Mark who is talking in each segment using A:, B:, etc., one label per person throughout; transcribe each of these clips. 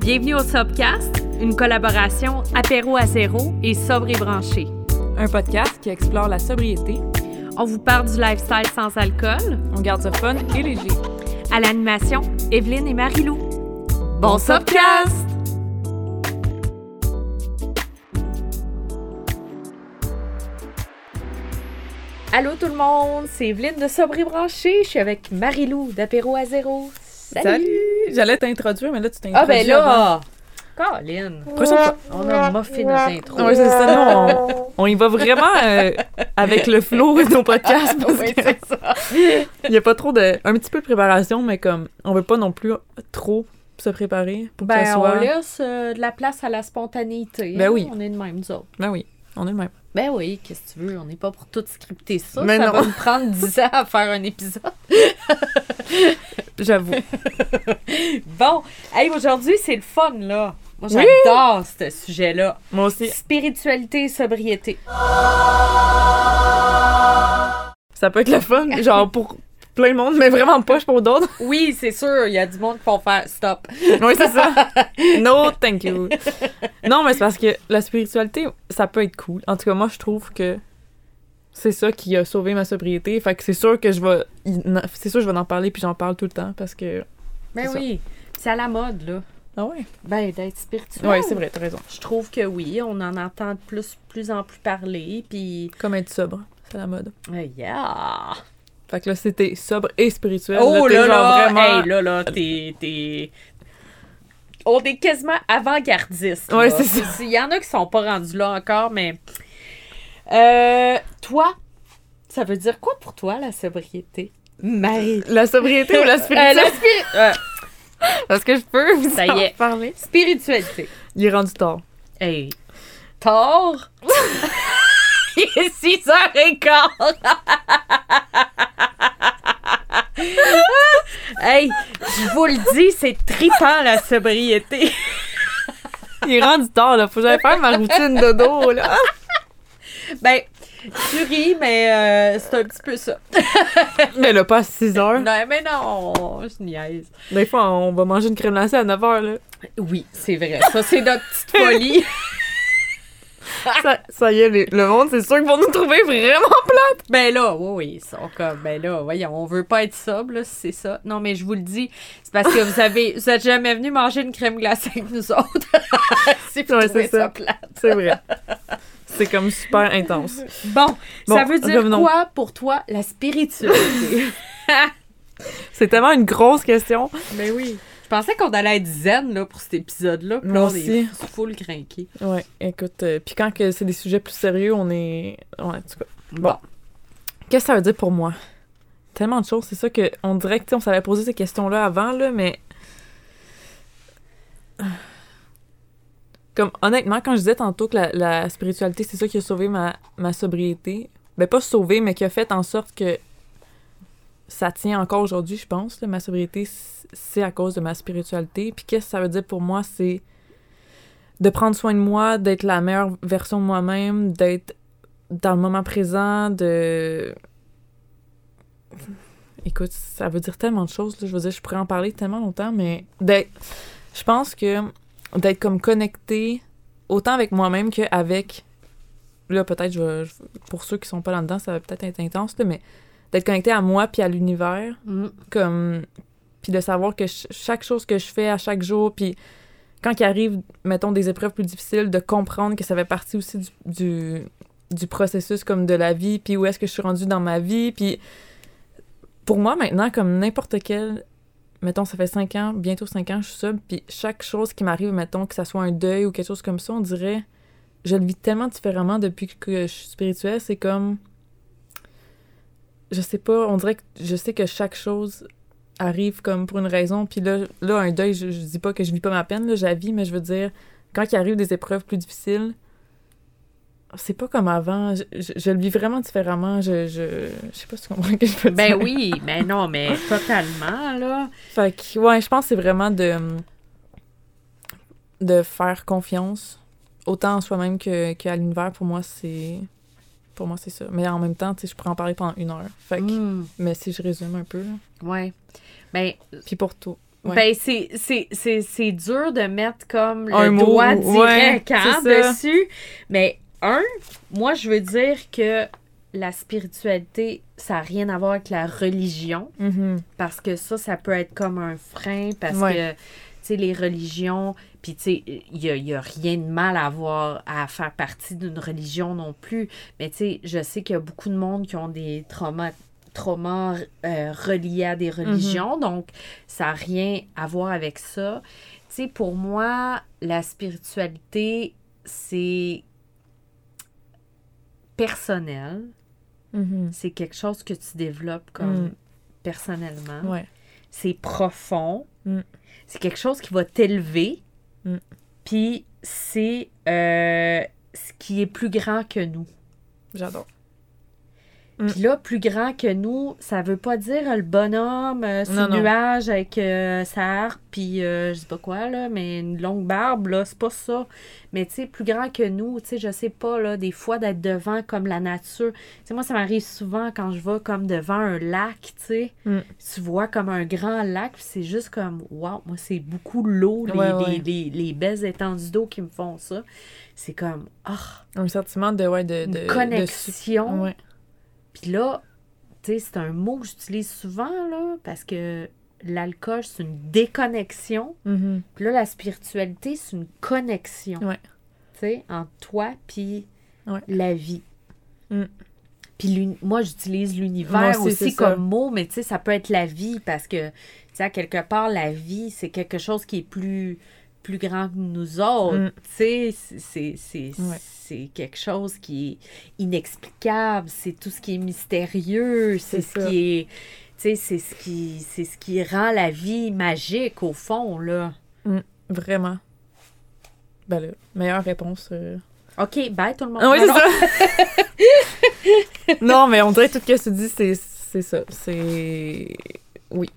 A: Bienvenue au Sobcast, une collaboration apéro à zéro et sobre et branché.
B: Un podcast qui explore la sobriété.
A: On vous parle du lifestyle sans alcool.
B: On garde ça fun et léger.
A: À l'animation, Evelyne et Marilou.
B: Bon Sobcast!
A: Allô tout le monde, c'est Evelyne de Sobre et branché. Je suis avec Marilou d'apéro à zéro.
B: Salut! J'allais t'introduire, mais là, tu t'introduis.
A: Ah ben
B: avant.
A: là! Colin!
B: Prochaine.
A: On a moffé notre intro.
B: Ouais, c'est ça. Nous, on, on y va vraiment euh, avec le flow de nos podcasts. Parce
A: Oui,
B: que
A: c'est ça.
B: il y a pas trop de. Un petit peu de préparation, mais comme, on veut pas non plus trop se préparer pour que ça
A: Ben,
B: soit.
A: on laisse euh, de la place à la spontanéité.
B: Ben
A: hein.
B: oui.
A: On est de même, nous autres.
B: Ben oui, on est le même.
A: Ben oui, qu'est-ce que tu veux? On n'est pas pour tout scripter ça.
B: Mais
A: ça
B: non.
A: va nous prendre 10 ans à faire un épisode.
B: J'avoue.
A: Bon, hey, aujourd'hui, c'est le fun, là. Moi,
B: Oui.
A: j'adore ce sujet-là.
B: Moi aussi.
A: Spiritualité et sobriété.
B: Ça peut être le fun, genre pour plein de monde, mais vraiment pas pour d'autres.
A: Oui, c'est sûr, il y a du monde qui vont faire stop.
B: Oui, c'est ça. No, thank you. Non, mais c'est parce que la spiritualité, ça peut être cool. En tout cas, moi, je trouve que c'est ça qui a sauvé ma sobriété. Fait que c'est sûr que je vais. C'est sûr que je vais en parler, puis j'en parle tout le temps parce que.
A: Ben
B: C'est ça.
A: oui, c'est à la mode, là.
B: Ah ouais?
A: Ben, d'être spirituel.
B: Ouais, c'est vrai, t'as raison.
A: Je trouve que oui, on en entend de plus, plus en plus parler, puis...
B: Comme être sobre, c'est la mode.
A: euh, yeah!
B: Fait que là, c'était sobre et spirituel.
A: Oh
B: t'es
A: là
B: genre
A: là,
B: vraiment-
A: hey, là là, t'es... t'es- On est quasiment avant-gardiste.
B: Ouais, c'est ça.
A: Il y en a qui sont pas rendus là encore, mais... Euh, toi, ça veut dire quoi pour toi, la sobriété? Marie.
B: La sobriété ou la
A: Euh,
B: spiritualité?
A: la spiri- euh,
B: Parce que je peux vous
A: Ça y est.
B: parler.
A: spiritualité.
B: Il est rendu tard.
A: Hey. Tort. Il est 6 heures et quart. hey, je vous le dis, c'est tripant la sobriété.
B: Il est rendu tard, là. Faut que j'aille faire ma routine dodo, là.
A: Ben, tu ris, mais euh, c'est un petit peu ça.
B: Mais là, pas à 6 heures.
A: Non, mais non, je niaise.
B: Des fois, on va manger une crème glacée à 9 heures, là.
A: Oui, c'est vrai. Ça, c'est notre petite folie.
B: Ça, ça y est, les- le monde, c'est sûr qu'ils vont nous trouver vraiment plate.
A: Ben là, oui, oui, ils sont comme, ben là, voyons, on veut pas être sobre, c'est ça. Non, mais je vous le dis, c'est parce que vous avez, vous êtes jamais venu manger une crème glacée avec nous autres. vous
B: Ouais, c'est
A: ça
B: ça.
A: plate.
B: C'est vrai. C'est comme super intense.
A: Bon,
B: Bon,
A: ça veut dire
B: revenons.
A: quoi pour toi, la spiritualité?
B: C'est tellement une grosse question.
A: ben oui. Je pensais qu'on allait être zen, là, pour cet épisode-là. puis là, on est full craqué.
B: Ouais, écoute, euh, puis quand c'est des sujets plus sérieux, on est... Ouais, en tout cas.
A: Bon.
B: Qu'est-ce que ça veut dire pour moi? Tellement de choses, c'est ça que on dirait que on s'avait posé ces questions-là avant, là, mais. Comme honnêtement, quand je disais tantôt que la, la spiritualité, c'est ça qui a sauvé ma, ma sobriété, ben pas sauvé, mais qui a fait en sorte que ça tient encore aujourd'hui, je pense. ma sobriété, c'est à cause de ma spiritualité. Puis qu'est-ce que ça veut dire pour moi? C'est de prendre soin de moi, d'être la meilleure version de moi-même, d'être dans le moment présent, de... Écoute, ça veut dire tellement de choses, je veux dire, je pourrais en parler tellement longtemps, mais. Je pense que d'être comme connecté autant avec moi-même qu'avec... Là, peut-être, je- pour ceux qui sont pas là-dedans, ça va peut-être être intense, là, mais d'être connecté à moi puis à l'univers,
A: Mm.
B: comme puis de savoir que ch- chaque chose que je fais à chaque jour puis quand il arrive mettons des épreuves plus difficiles de comprendre que ça fait partie aussi du, du, du processus comme de la vie puis où est-ce que je suis rendue dans ma vie puis pour moi maintenant comme n'importe quel mettons ça fait cinq ans bientôt cinq ans je suis sobre puis chaque chose qui m'arrive mettons que ça soit un deuil ou quelque chose comme ça on dirait je le vis tellement différemment depuis que je suis spirituelle c'est comme je sais pas, on dirait que je sais que chaque chose arrive comme pour une raison. Puis là, là un deuil, je, je dis pas que je vis pas ma peine, là, je la vis, mais je veux dire, quand il arrive des épreuves plus difficiles, c'est pas comme avant. Je, je- je le vis vraiment différemment. Je, je, je sais pas si tu comprends ce que je veux
A: Ben
B: dire.
A: oui, ben non, mais totalement, là.
B: Fait que, ouais, je pense que c'est vraiment de, de faire confiance, autant en soi-même que, qu'à l'univers. Pour moi, c'est. Pour moi, c'est ça. Mais en même temps, tu sais, je pourrais en parler pendant une heure. Fait que,
A: Mm.
B: mais si je résume un peu, là.
A: Ouais. Ben,
B: Puis pour. Ouais.
A: Ben, c'est, dur de mettre comme le
B: Un mot,
A: doigt
B: ouais,
A: direct hein,
B: c'est ça.
A: dessus. Mais, un, moi, je veux dire que la spiritualité, ça n'a rien à voir avec la religion.
B: Mhm.
A: Parce que ça, ça peut être comme un frein. Parce
B: Ouais.
A: que, tu sais, les religions, puis tu sais, il n'y a, y a rien de mal à avoir, à faire partie d'une religion non plus. Mais tu sais, je sais qu'il y a beaucoup de monde qui ont des traumas traumas euh, reliés à des religions, donc ça n'a rien à voir avec ça. Tu sais, pour moi, la spiritualité, c'est personnel.
B: Mhm.
A: C'est quelque chose que tu développes comme
B: Mm.
A: personnellement.
B: Ouais.
A: C'est profond.
B: Mm.
A: C'est quelque chose qui va t'élever.
B: Mm.
A: Puis c'est euh, ce qui est plus grand que nous.
B: J'adore. Mm.
A: Puis là, plus grand que nous, ça veut pas dire le bonhomme euh, sur le nuage avec euh, sa harpe, puis euh, je sais pas quoi, là, mais une longue barbe, là, c'est pas ça. Mais tu sais, plus grand que nous, tu sais, je sais pas, là, des fois d'être devant comme la nature. Tu sais, moi, ça m'arrive souvent quand je vais comme devant un lac, tu sais.
B: Mm.
A: Tu vois comme un grand lac, puis c'est juste comme, waouh, moi, c'est beaucoup l'eau, les,
B: Ouais,
A: les-
B: ouais.
A: Les, les belles étendues d'eau qui me font ça. C'est comme, ah,
B: Un sentiment de, ouais, de, de,
A: connexion.
B: ouais.
A: Puis là, tu sais, c'est un mot que j'utilise souvent, là, parce que l'alcool, c'est une déconnexion.
B: Mhm.
A: Puis là, la spiritualité, c'est une connexion.
B: Ouais.
A: Tu sais, entre toi puis
B: Ouais.
A: la vie.
B: Mm.
A: Puis moi, j'utilise l'univers
B: aussi,
A: comme mot, mais tu sais, ça peut être la vie parce que, tu sais, à quelque part, la vie, c'est quelque chose qui est plus, plus grand que nous autres.
B: Mm.
A: Tu sais, c'est- c'est quelque chose qui est inexplicable. C'est tout ce qui est mystérieux. C'est ce
B: ça.
A: qui est. C'est ce qui, c'est ce qui rend la vie magique, au fond, là.
B: Vraiment. Ben là, meilleure réponse. euh.
A: OK, bye tout le monde.
B: Ah oui,
A: Non,
B: c'est
A: non.
B: ça! non, mais on dirait tout ce que tu dis, c'est, c'est ça. C'est. Oui.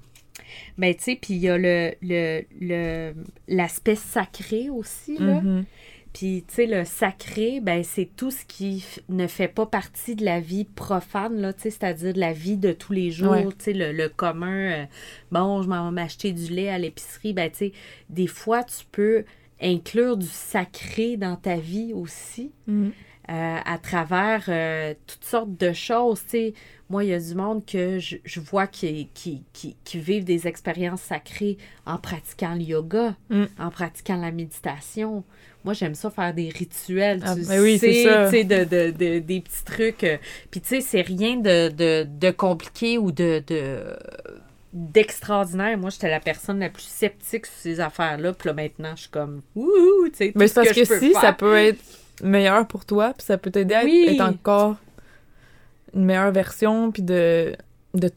A: Mais tu sais, puis il y a le, le, le, l'aspect sacré aussi, là.
B: Mhm.
A: Puis, tu sais, le sacré, ben, c'est tout ce qui f- ne fait pas partie de la vie profane, là, tu sais, c'est-à-dire de la vie de tous les jours,
B: Ouais.
A: tu sais, le, le commun, euh, bon, je m'en vais m'acheter du lait à l'épicerie, ben, tu sais, des fois, tu peux inclure du sacré dans ta vie aussi,
B: Mhm.
A: Euh, à travers euh, toutes sortes de choses, tu sais. Moi, il y a du monde que je, je vois qui, qui, qui, qui vivent des expériences sacrées en pratiquant le yoga,
B: Mm.
A: en pratiquant la méditation. Moi, j'aime ça faire des rituels, tu
B: Ah,
A: sais,
B: oui, ça.
A: de, de, de- des petits trucs. Puis, tu sais, c'est rien de, de, de compliqué ou de... de d'extraordinaire. Moi, j'étais la personne la plus sceptique sur ces affaires-là. Puis là, maintenant, je suis comme, ouh, tu sais,
B: Mais parce que, si
A: faire.
B: ça peut être meilleur pour toi, puis ça peut t'aider à
A: Oui.
B: être encore une meilleure version, puis de, de,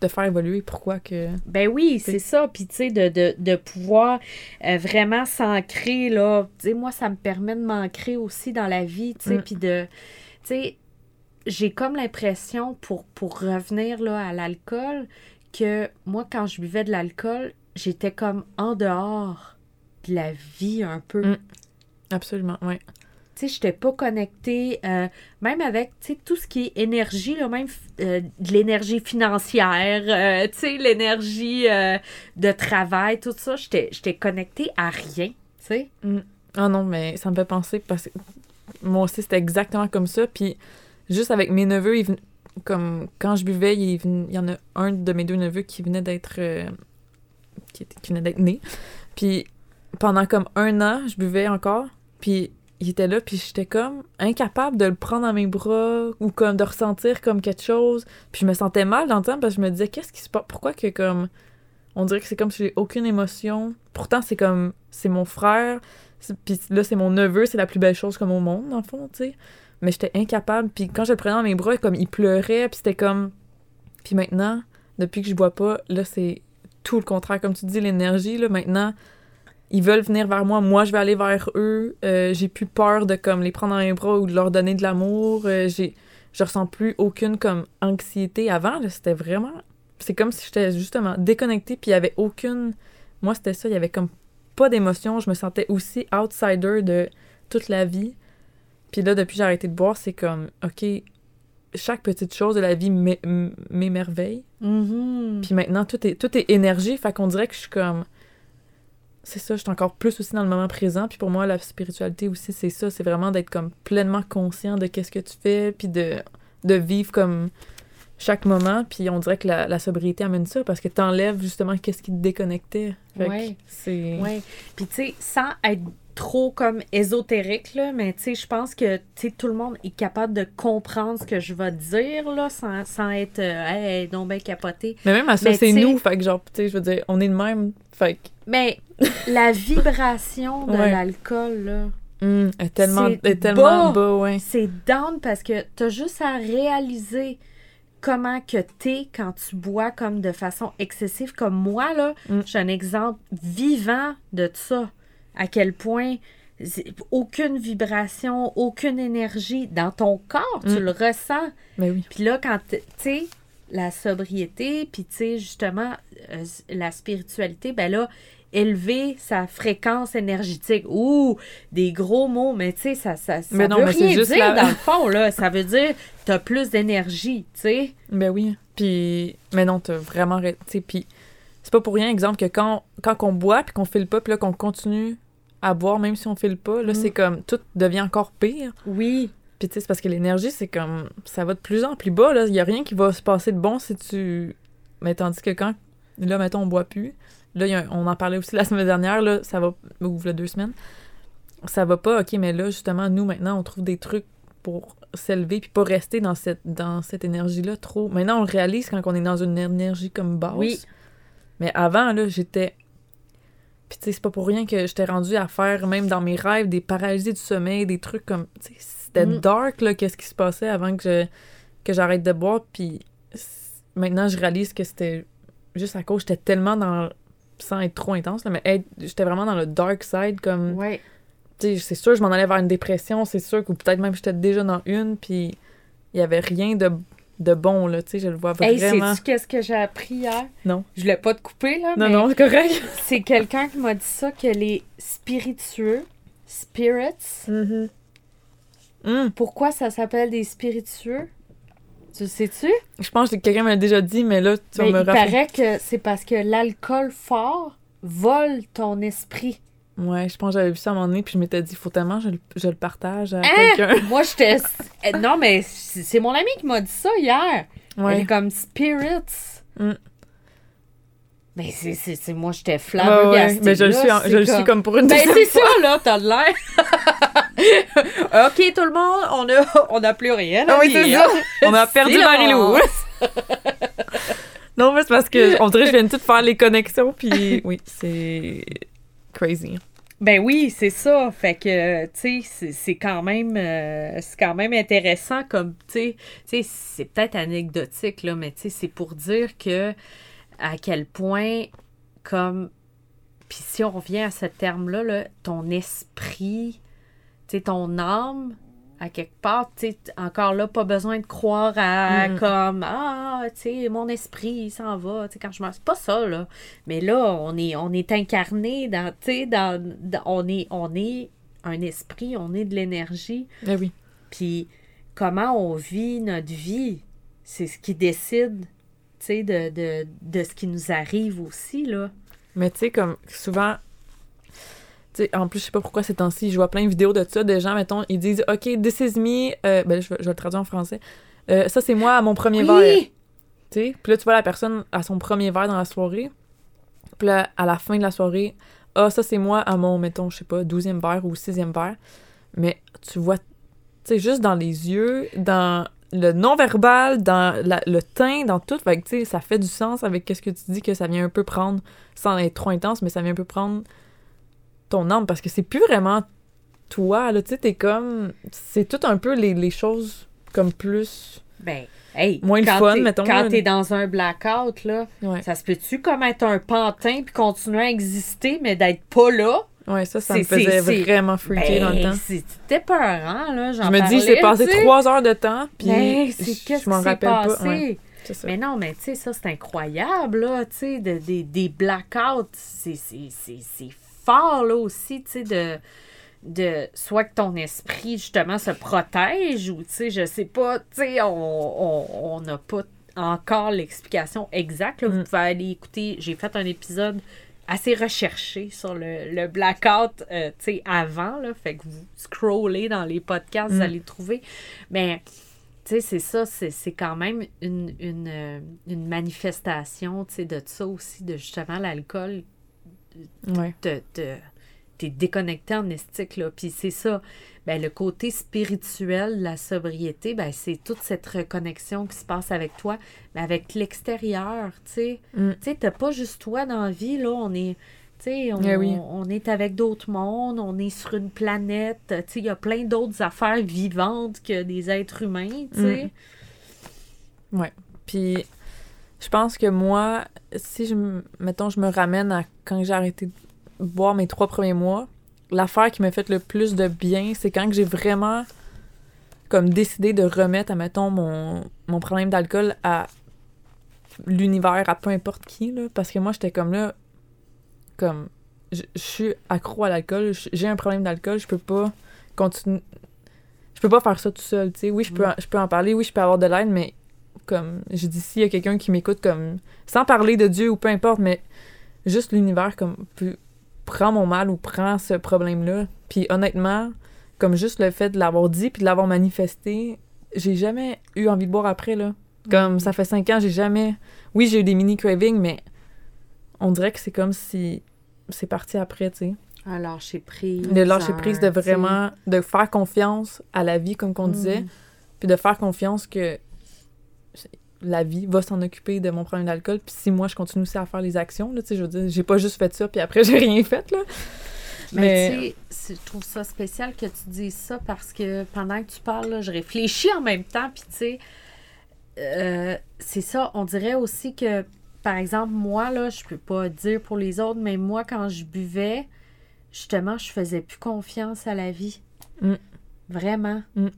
B: de faire évoluer. Pourquoi que.
A: Ben oui,
B: C'est-
A: c'est ça. Puis, tu sais, de, de, de pouvoir euh, vraiment s'ancrer, là. Tu sais, moi, ça me permet de m'ancrer aussi dans la vie, tu sais.
B: Mm.
A: Puis de. Tu sais, j'ai comme l'impression, pour, pour revenir, là, à l'alcool, que moi, quand je buvais de l'alcool, j'étais comme en dehors de la vie un peu.
B: Mm. Absolument, oui.
A: Sais, j'étais pas connectée, euh, même avec, tu sais, tout ce qui est énergie, même euh, de l'énergie financière, euh, tu sais, l'énergie de travail, tout ça, j'étais connectée à rien, tu sais.
B: Ah non, mais ça me fait penser parce que moi aussi, c'était exactement comme ça. Puis juste avec mes neveux, ils comme quand je buvais, il, y en a un de mes deux neveux qui venait d'être qui, qui venait d'être né. Puis pendant comme un an, je buvais encore. Puis il était là, puis j'étais comme incapable de le prendre dans mes bras ou comme de ressentir comme quelque chose. Puis je me sentais mal dans le temps parce que je me disais qu'est-ce qui se passe Pourquoi que comme on dirait que c'est comme si j'ai aucune émotion. Pourtant c'est comme c'est mon frère. Puis là, c'est mon neveu, c'est la plus belle chose comme au monde, dans le fond, tu sais. Mais j'étais incapable. Puis quand je le prenais dans mes bras, comme il pleurait, puis c'était comme. Puis maintenant, depuis que je bois pas, là, c'est tout le contraire. Comme tu dis, l'énergie, là, maintenant, ils veulent venir vers moi. Moi, je vais aller vers eux. Euh, j'ai plus peur de, comme, les prendre dans mes bras ou de leur donner de l'amour. Euh, j'ai. Je ressens plus aucune, comme, anxiété. Avant, c'était vraiment. C'est comme si j'étais justement déconnectée, puis il y avait aucune. Moi, c'était ça. Il y avait comme pas d'émotion. Je me sentais aussi outsider de toute la vie. Puis là, depuis que j'ai arrêté de boire, c'est comme, OK, chaque petite chose de la vie m'émerveille.
A: Mhm.
B: Puis maintenant, tout est, tout est énergie. Fait qu'on dirait que je suis comme. C'est ça, je suis encore plus aussi dans le moment présent. Puis pour moi, la spiritualité aussi, c'est ça. C'est vraiment d'être comme pleinement conscient de qu'est-ce que tu fais. Puis de, de vivre comme chaque moment. Puis on dirait que la, la sobriété amène ça parce que t'enlèves justement qu'est-ce qui te déconnectait. Fait que
A: Ouais.
B: c'est.
A: Ouais. Puis, tu sais, sans être trop comme ésotérique, là, mais tu sais, je pense que tout le monde est capable de comprendre ce que je vais dire, là, sans, sans être, euh, hey, non, ben capoté.
B: Mais même à ça, c'est nous. Fait que genre, tu sais, je veux dire, on est de même. Fait que.
A: Mais la vibration de
B: Ouais.
A: l'alcool, là,
B: hum, est tellement, est tellement
A: bas.
B: bas, ouais.
A: c'est down parce que t'as juste à réaliser comment que t'es quand tu bois comme de façon excessive comme moi là
B: Mm.
A: j'ai un exemple vivant de ça à quel point aucune vibration aucune énergie dans ton corps tu
B: Mm.
A: le ressens
B: Mais oui.
A: puis là quand tu sais la sobriété puis tu sais justement euh, la spiritualité ben là élever sa fréquence énergétique ouh des gros mots mais tu sais ça ça, ça
B: Mais non,
A: veut
B: mais c'est
A: rien
B: juste
A: dire
B: la-
A: dans le fond là ça veut dire t'as plus d'énergie tu sais
B: Ben oui. Puis, mais non, t'as vraiment. ra- Tu sais, puis c'est pas pour rien, exemple, que quand, quand on boit puis qu'on file pas, puis là, qu'on continue à boire, même si on file pas, là,
A: Mm.
B: c'est comme tout devient encore pire.
A: oui
B: Puis, tu sais, c'est parce que l'énergie, c'est comme. Ça va de plus en plus bas, là. Il y a rien qui va se passer de bon si tu. Mais tandis que quand. Là, mettons, on boit plus. Là, il y a un- on en parlait aussi la semaine dernière, là, ça va. Ou a deux semaines. Ça va pas, ok, mais là, justement, nous, maintenant, on trouve des trucs pour s'élever puis pas rester dans cette, dans cette énergie-là trop. Maintenant, on le réalise quand on est dans une énergie comme basse.
A: Oui.
B: Mais avant, là, j'étais. Puis, tu sais, c'est pas pour rien que j'étais rendue à faire, même dans mes rêves, des paralysies du sommeil, des trucs comme. Tu sais, c'était
A: Mm.
B: dark, là, qu'est-ce qui se passait avant que je que j'arrête de boire. Puis maintenant, je réalise que c'était juste à cause, j'étais tellement dans. Sans être trop intense, là, mais j'étais vraiment dans le dark side, comme.
A: ouais
B: Tu sais, c'est sûr, je m'en allais vers une dépression, c'est sûr, ou peut-être même j'étais déjà dans une, puis il y avait rien de, de bon, là, tu sais, je le vois
A: hey
B: vraiment.
A: sais-tu qu'est-ce que j'ai appris hier?
B: Non.
A: je voulais pas te couper là
B: Non,
A: mais
B: non, c'est correct.
A: c'est quelqu'un qui m'a dit ça que les spiritueux spirits
B: Hum,
A: pourquoi ça s'appelle des spiritueux? Tu sais-tu?
B: Je pense que quelqu'un m'a déjà dit, mais là, tu vas
A: Mais
B: me
A: il paraît que c'est parce que l'alcool fort vole ton esprit.
B: Ouais, je pense que j'avais vu ça à un moment donné, puis je m'étais dit, faut tellement je, le- je le partage à
A: Hein?
B: quelqu'un.
A: Moi, j'étais. Eh, Non, mais c'est mon ami qui m'a dit ça hier. Elle est comme spirits.
B: Mm.
A: Mais c'est, moi, j'étais
B: Ouais, ouais, mais je le suis, en- je le suis
A: comme-
B: comme pour une
A: Ben,
B: deuxième
A: c'est ça, là, t'as de l'air. OK, tout le monde, on a, on a plus rien.
B: Ah oui, c'est
A: dire.
B: ça. On a perdu. Marie-Lou. non, mais c'est parce que on dirait que je viens de tout faire les connexions, puis oui, c'est crazy.
A: Ben oui, c'est ça. Fait que, tu sais, c'est- quand même, euh, quand même intéressant comme, tu sais, c'est peut-être anecdotique, là, mais tu sais, c'est pour dire que à quel point, comme, puis si on revient à ce terme-là, là, ton esprit, tu sais, ton âme, à quelque part, tu sais, encore là, pas besoin de croire à
B: Mm.
A: comme, ah, tu sais, mon esprit, s'en va, tu sais, quand je meurs. C'est pas ça, là. Mais là, on est, on est incarné dans, tu sais, dans, dans- on, est, on est un esprit, on est de l'énergie.
B: Eh oui.
A: Puis comment on vit notre vie, c'est ce qui décide, tu sais, de, de, de ce qui nous arrive aussi, là.
B: Mais tu sais, comme souvent, en plus, je sais pas pourquoi ces temps-ci, je vois plein de vidéos de ça, des gens, mettons, ils disent OK, this is me, euh, ben je vais, je vais le traduire en français. Euh, ça, c'est moi à mon premier verre.
A: Oui!
B: Puis là, tu vois la personne à son premier verre dans la soirée. Puis là, à la fin de la soirée, ah, ça, c'est moi à mon, mettons, je sais pas, douzième verre ou sixième verre. Mais tu vois, tu sais, juste dans les yeux, dans le non-verbal, dans la- le teint, dans tout. Fait que, tu sais, ça fait du sens avec ce que tu dis, que ça vient un peu prendre, sans être trop intense, mais ça vient un peu prendre ton âme, parce que c'est plus vraiment toi, là, tu sais, t'es comme... C'est tout un peu les, les choses comme plus...
A: Ben, hey,
B: Moins le fun, mettons,
A: Quand t'es dans un blackout, là,
B: Ouais,
A: ça se peut-tu comme être un pantin puis continuer à exister, mais d'être pas là?
B: ouais ça, ça me faisait vraiment freaker dans le
A: Ben,
B: temps.
A: c'était peurant, là.
B: Je me dis, j'ai passé trois heures de temps, puis
A: Mais c'est
B: je- m'en rappelle
A: passé?
B: pas. Ouais.
A: Mais non, mais tu sais, ça, c'est incroyable, là, tu sais, de- des- des blackouts, c'est c'est fort, là, aussi, tu sais, de, de soit que ton esprit justement se protège ou tu sais je sais pas tu sais on n'a pas encore l'explication exacte là. vous
B: Mm.
A: pouvez aller écouter j'ai fait un épisode assez recherché sur le, le blackout euh, tu sais avant là fait que vous scrollez dans les podcasts vous
B: Mm.
A: allez trouver mais tu sais c'est ça c'est c'est quand même une, une, euh, une manifestation tu sais de ça aussi de justement l'alcool
B: Ouais.
A: te, te- t'es déconnecté en estique, là. Puis c'est ça. Ben, le côté spirituel de la sobriété, ben, c'est toute cette reconnexion qui se passe avec toi, mais avec l'extérieur, tu sais.
B: Mm.
A: Tu sais, t'as pas juste toi dans la vie, là. On est... Tu sais, on,
B: Eh oui.
A: on est avec d'autres mondes, on est sur une planète. Tu sais, il y a plein d'autres affaires vivantes que des êtres humains, tu sais.
B: Puis je pense que moi, si je mettons je me ramène à quand j'ai arrêté de boire mes trois premiers mois, l'affaire qui m'a fait le plus de bien, c'est quand j'ai vraiment comme décidé de remettre, mettons, mon, mon problème d'alcool à l'univers, à peu importe qui, là. Parce que moi, j'étais comme là, comme, je je suis accro à l'alcool, j'ai un problème d'alcool, je peux pas continuer... Je peux pas faire ça tout seul, tu sais. Oui, je peux,
A: Mm.
B: je peux en parler, oui, je peux avoir de l'aide, mais comme, je dis, s'il y a quelqu'un qui m'écoute, comme, sans parler de Dieu ou peu importe, mais juste l'univers, comme, peut, prend mon mal ou prend ce problème-là. Puis honnêtement, comme juste le fait de l'avoir dit puis de l'avoir manifesté, j'ai jamais eu envie de boire après, là. Comme, ça fait cinq ans, j'ai jamais... Oui, j'ai eu des mini cravings, mais on dirait que c'est comme si c'est parti après, tu sais.
A: Un lâcher prise.
B: De lâcher prise, de
A: sais.
B: vraiment... De faire confiance à la vie, comme qu'on disait,
A: Mm.
B: puis de faire confiance que la vie va s'en occuper de mon problème d'alcool, puis si moi, je continue aussi à faire les actions, là, tu sais, je veux dire, j'ai pas juste fait ça, puis après, j'ai rien fait, là.
A: Mais,
B: Mais-
A: tu sais, je trouve ça spécial que tu dises ça parce que pendant que tu parles, là, je réfléchis en même temps. Puis, tu sais, euh, c'est ça. On dirait aussi que, par exemple, moi, là, je peux pas dire pour les autres, mais moi, quand je buvais, justement, je faisais plus confiance à la vie.
B: Mm.
A: Vraiment.
B: Mm.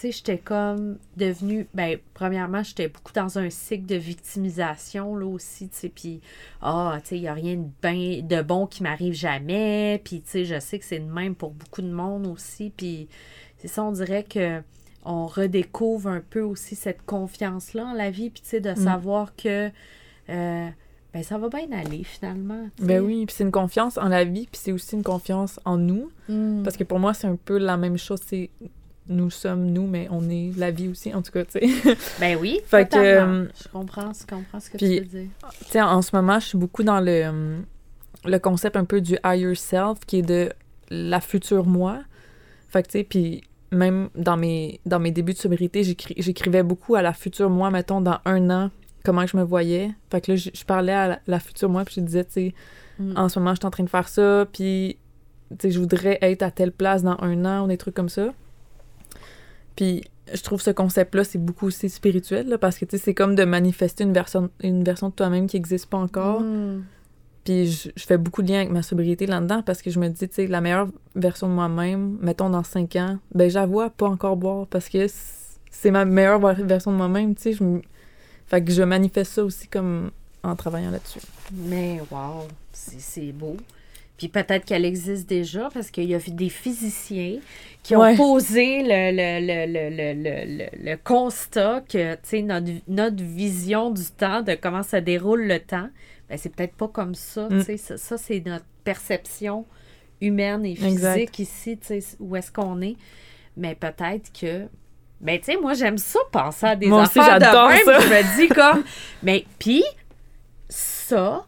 A: Tu sais, j'étais comme devenue. Ben, premièrement, j'étais beaucoup dans un cycle de victimisation, là aussi, tu sais. Puis, ah, tu sais, il n'y a rien de, ben, de bon qui m'arrive jamais. Puis, tu sais, je sais que c'est le même pour beaucoup de monde aussi. Puis, c'est ça, on dirait que on redécouvre un peu aussi cette confiance-là en la vie. Puis, tu sais, de
B: Mm.
A: savoir que, euh, ben, ça va bien aller finalement.
B: Ben oui, puis c'est une confiance en la vie, puis c'est aussi une confiance en nous.
A: Mm.
B: Parce que pour moi, c'est un peu la même chose. C'est nous sommes nous, mais on est la vie aussi, en tout cas, tu sais.
A: Ben oui,
B: Fait que, euh,
A: je comprends, je comprends ce que
B: puis-
A: tu veux dire.
B: Tu sais, en ce moment, je suis beaucoup dans le, euh, le concept un peu du higher self, qui est de la future moi. Fait que, tu sais, puis même dans mes, dans mes débuts de sobriété, j'écri- j'écrivais beaucoup à la future moi, mettons, dans un an, comment je me voyais. Fait que là, je, je parlais à la, la future moi, puis je disais, tu sais,
A: Mm.
B: en ce moment, je suis en train de faire ça, puis, tu sais, je voudrais être à telle place dans un an, ou des trucs comme ça. Puis, je trouve ce concept-là, c'est beaucoup aussi spirituel, là, parce que, c'est comme de manifester une version, une version de toi-même qui n'existe pas encore.
A: Mm.
B: Puis, je, je fais beaucoup de liens avec ma sobriété là-dedans, parce que je me dis, tu sais, la meilleure version de moi-même, mettons dans cinq ans, ben, j'avoue pas encore boire, parce que c'est ma meilleure ver- version de moi-même, tu sais. je Fait que je manifeste ça aussi comme en travaillant là-dessus.
A: Mais wow, c'est beau. Puis peut-être qu'elle existe déjà parce qu'il y a des physiciens qui ont
B: Ouais.
A: posé le, le, le, le, le, le, le- le constat que notre, notre vision du temps, de comment ça déroule le temps, ben, c'est peut-être pas comme ça.
B: Mm.
A: tu sais. Ça, ça, c'est notre perception humaine et physique
B: Exact.
A: ici, où est-ce qu'on est. Mais peut-être que. Ben, tu sais, moi, j'aime ça, penser à des
B: Moi aussi,
A: affaires
B: j'adore
A: de même.
B: ça.
A: Je me dis comme. Mais, puis, ça,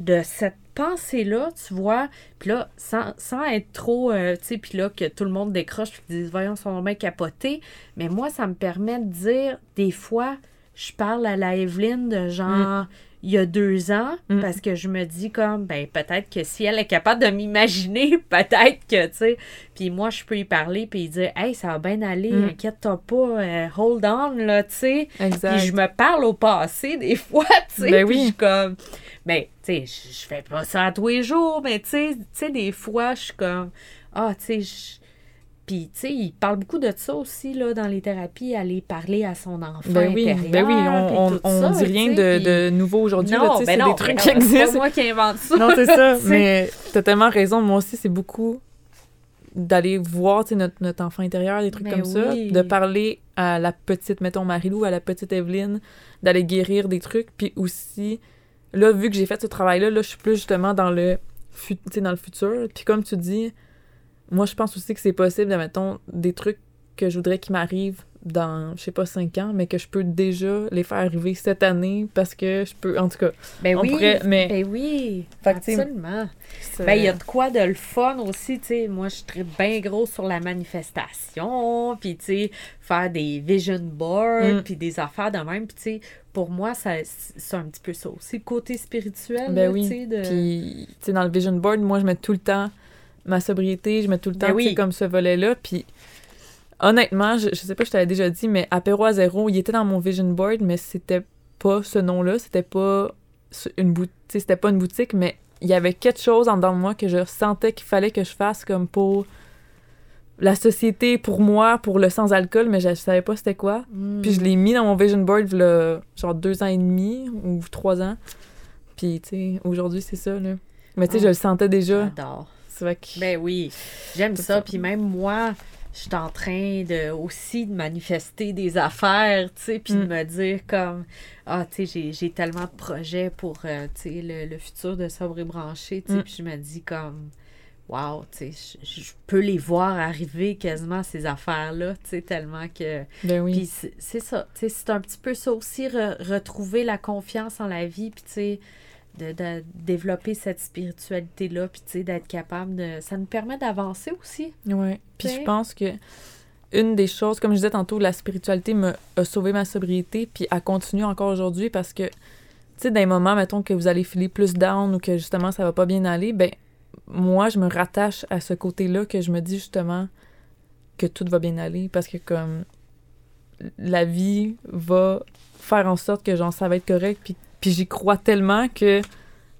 A: de cette pensée-là, tu vois, puis là, sans, sans être trop, euh, tu sais, puis là, que tout le monde décroche, puis disent, voyons, son mec capoté, mais moi, ça me permet de dire, des fois, je parle à la Evelyne de genre, il y a deux ans,
B: Mm.
A: parce que je me dis comme, ben, peut-être que si elle est capable de m'imaginer, peut-être que, tu sais, puis moi, je peux y parler, puis y dire, hey, ça va bien aller,
B: Mm.
A: inquiète-toi pas, euh, hold on, là, tu sais. Puis je me parle au passé des fois, tu sais.
B: Ben oui.
A: je suis comme. Ben, tu sais, je fais pas ça tous les jours, mais tu sais, tu sais, des fois, je suis comme. Ah, tu sais, je- Puis, tu sais, il parle beaucoup de ça aussi, là, dans les thérapies, aller parler à son enfant
B: Ben oui,
A: intérieur.
B: ben oui, on, on, on
A: ça,
B: dit rien de, de nouveau aujourd'hui. là, tu sais,
A: ben
B: c'est des trucs
A: ben
B: qui
A: C'est
B: existent.
A: pas moi qui invente ça.
B: Non, c'est ça. Mais t'as tellement raison. Moi aussi, c'est beaucoup d'aller voir tu sais, notre, notre enfant intérieur, des trucs
A: Ben
B: comme ça, de parler à la petite, mettons Marilou, à la petite Evelyne, d'aller guérir des trucs, puis aussi, là, vu que j'ai fait ce travail-là, là, je suis plus justement dans le, dans le futur, puis comme tu dis, moi, je pense aussi que c'est possible, de, mettons, des trucs que je voudrais qu'ils m'arrivent dans, je sais pas, cinq ans, mais que je peux déjà les faire arriver cette année, parce que je peux, en tout cas,
A: Ben
B: on
A: oui.
B: pourrait, mais...
A: Ben oui.
B: Fait
A: absolument. Ben, il y a de quoi de le fun aussi, tu sais. Moi, je suis bien gros sur la manifestation, puis, tu sais, faire des vision boards,
B: Mm.
A: puis des affaires de même. Puis, tu sais, pour moi, ça, c'est un petit peu ça aussi, le côté spirituel,
B: Ben
A: là,
B: oui.
A: tu sais, de...
B: Puis, tu sais, dans le vision board, moi, je mets tout le temps ma sobriété, je mets tout le temps,
A: Ben
B: sais,
A: oui.
B: comme ce volet-là. Puis, honnêtement, je, je sais pas, je t'avais déjà dit, mais Apéro à zéro, il était dans mon vision board, mais c'était pas ce nom-là, c'était pas une boutique, c'était pas une boutique, mais il y avait quelque chose en dedans de moi que je sentais qu'il fallait que je fasse comme pour la société, pour moi, pour le sans-alcool, mais je, je savais pas c'était quoi.
A: Mm.
B: Puis je l'ai mis dans mon vision board, genre deux ans et demi ou trois ans. Puis, tu sais, aujourd'hui, c'est ça, là. Mais tu sais,
A: Ah.
B: je le sentais déjà.
A: J'adore.
B: Que...
A: Ben oui, j'aime ça.
B: ça.
A: Puis même moi, je suis en train de aussi de manifester des affaires, tu sais, puis de
B: Mm.
A: me dire comme ah, tu sais, j'ai- j'ai tellement de projets pour euh, tu sais le, le futur de sobre et branché, tu sais,
B: Mm.
A: puis je me dis comme Wow, tu sais, je- peux les voir arriver quasiment ces affaires-là, tu sais, tellement que.
B: Ben oui.
A: Puis c'est c'est ça, tu sais, c'est un petit peu ça aussi, re- retrouver la confiance en la vie, puis tu sais, de, de développer cette spiritualité-là, puis tu sais, d'être capable de... Ça nous permet d'avancer aussi.
B: Ouais. Puis je pense que une des choses, comme je disais tantôt, la spiritualité m'a a sauvé ma sobriété, puis elle continue encore aujourd'hui parce que, tu sais, dans les moments, mettons, que vous allez filer plus down ou que justement ça va pas bien aller, ben, moi, je me rattache à ce côté-là que je me dis justement que tout va bien aller parce que, comme, la vie va faire en sorte que, genre, ça va être correct, puis, puis j'y crois tellement que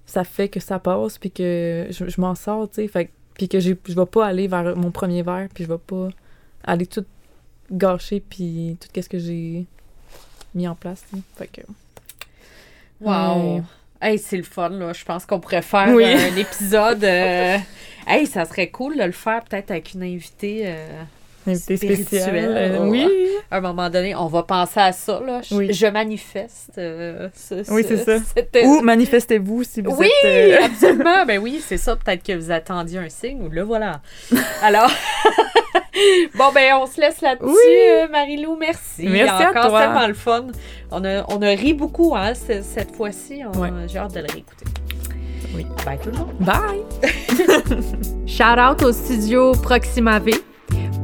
B: ça fait que ça passe, puis que je, je m'en sors, tu sais, fait que puis que je vais pas aller vers mon premier verre, puis je vais pas aller tout gâcher, puis tout ce que j'ai mis en place. tu sais. Fait que...
A: Wow! Hey, c'est le fun, là. Je pense qu'on pourrait faire
B: Oui.
A: un épisode... euh, Hey, ça serait cool de le faire peut-être avec une invitée... euh,
B: Invité
A: Spirituel,
B: spécial. euh,
A: ouais.
B: oui.
A: À un moment donné, on va penser à ça, là. Je,
B: Oui.
A: je manifeste euh, ce-
B: Oui,
A: ce-
B: c'est ça.
A: cette-
B: Ou manifestez-vous si vous
A: Oui,
B: êtes... euh,
A: absolument. Ben oui, c'est ça. Peut-être que vous attendiez un signe ou le voilà. Alors, bon, ben, on se laisse là-dessus,
B: Oui.
A: euh, Marie-Lou. Merci.
B: Merci à
A: Encore
B: toi.
A: tellement le fun. On a, on a ri beaucoup, hein, ce- cette fois-ci. On-
B: Ouais.
A: J'ai hâte de le réécouter.
B: Oui.
A: Bye tout le monde.
B: Bye!
A: Shout out au studio Proxima V.